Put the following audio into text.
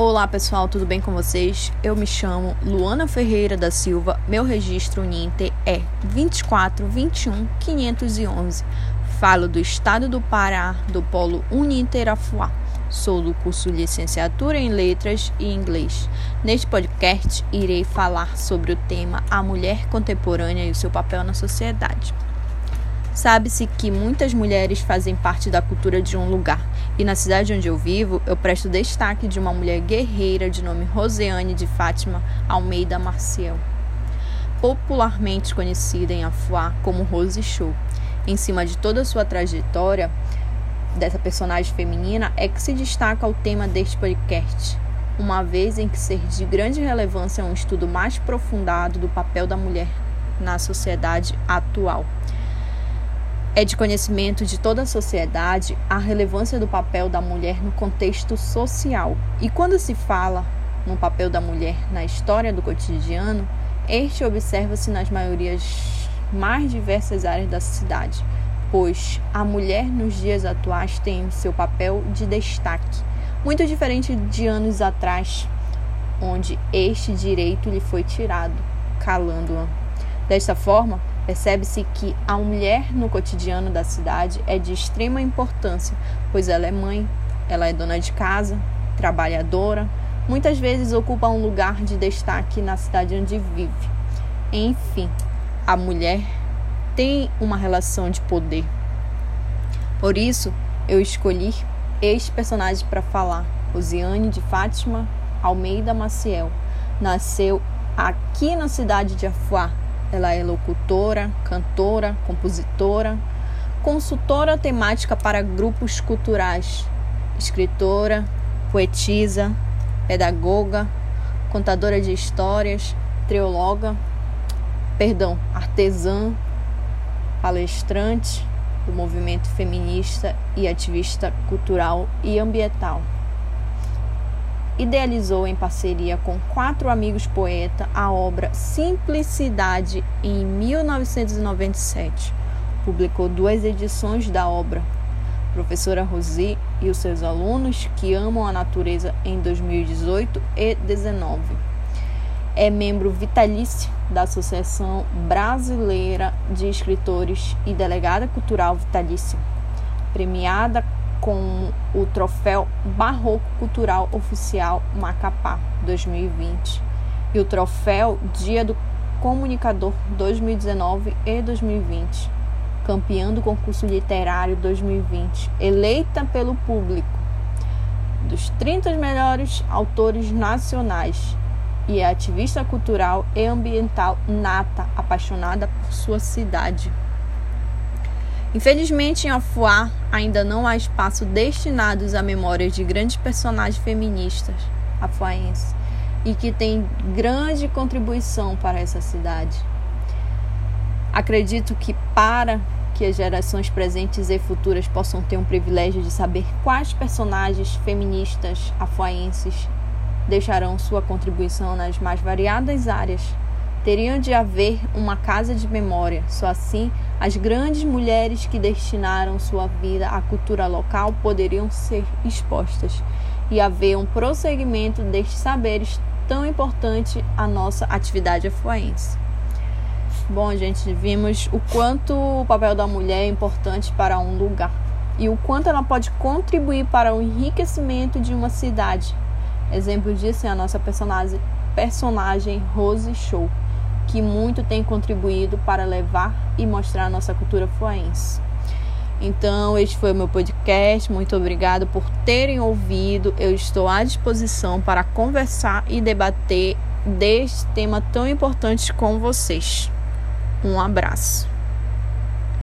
Olá pessoal, tudo bem com vocês? Eu me chamo Luana Ferreira da Silva, meu registro Uninter é 24 21 511. Falo do estado do Pará, do polo Uninter Afuá. Sou do curso Licenciatura em Letras e Inglês. Neste podcast, irei falar sobre o tema A Mulher Contemporânea e o seu papel na sociedade. Sabe-se que muitas mulheres fazem parte da cultura de um lugar, e na cidade onde eu vivo, eu presto destaque de uma mulher guerreira de nome Roseane de Fátima Almeida Marcial, popularmente conhecida em Afuá como Rose Show. Em cima de toda a sua trajetória dessa personagem feminina é que se destaca o tema deste podcast, uma vez em que ser de grande relevância é um estudo mais aprofundado do papel da mulher na sociedade atual. É de conhecimento de toda a sociedade a relevância do papel da mulher no contexto social. E quando se fala no papel da mulher na história do cotidiano, este observa-se nas maiorias mais diversas áreas da cidade, pois a mulher nos dias atuais tem seu papel de destaque, muito diferente de anos atrás, onde este direito lhe foi tirado, calando-a. Desta forma, Percebe-se que a mulher no cotidiano da cidade é de extrema importância, pois ela é mãe, ela é dona de casa, trabalhadora, muitas vezes ocupa um lugar de destaque na cidade onde vive. Enfim, a mulher tem uma relação de poder. Por isso, eu escolhi este personagem para falar, Rosiane de Fátima Almeida Maciel. Nasceu aqui na cidade de Afuá, ela é locutora, cantora, compositora, consultora temática para grupos culturais, escritora, poetisa, pedagoga, contadora de histórias, teóloga, perdão, artesã, palestrante do movimento feminista e ativista cultural e ambiental idealizou em parceria com quatro amigos poeta a obra Simplicidade em 1997. Publicou duas edições da obra. Professora Rosi e os seus alunos que amam a natureza em 2018 e 2019. É membro vitalício da Associação Brasileira de Escritores e delegada cultural vitalícia. Premiada com o troféu Barroco Cultural Oficial Macapá 2020 e o troféu Dia do Comunicador 2019 e 2020, campeã do concurso literário 2020, eleita pelo público dos 30 melhores autores nacionais e é ativista cultural e ambiental nata, apaixonada por sua cidade. Infelizmente, em Afuá ainda não há espaço destinados a memórias de grandes personagens feministas afuaenses e que têm grande contribuição para essa cidade. Acredito que para que as gerações presentes e futuras possam ter um privilégio de saber quais personagens feministas afuaenses deixarão sua contribuição nas mais variadas áreas Teriam de haver uma casa de memória, só assim as grandes mulheres que destinaram sua vida à cultura local poderiam ser expostas e haver um prosseguimento destes saberes tão importante à nossa atividade afuense. Bom, gente, vimos o quanto o papel da mulher é importante para um lugar e o quanto ela pode contribuir para o enriquecimento de uma cidade. Exemplo disso é a nossa personagem, personagem Rose Show que muito tem contribuído para levar e mostrar a nossa cultura fluense. Então, este foi o meu podcast. Muito obrigado por terem ouvido. Eu estou à disposição para conversar e debater deste tema tão importante com vocês. Um abraço.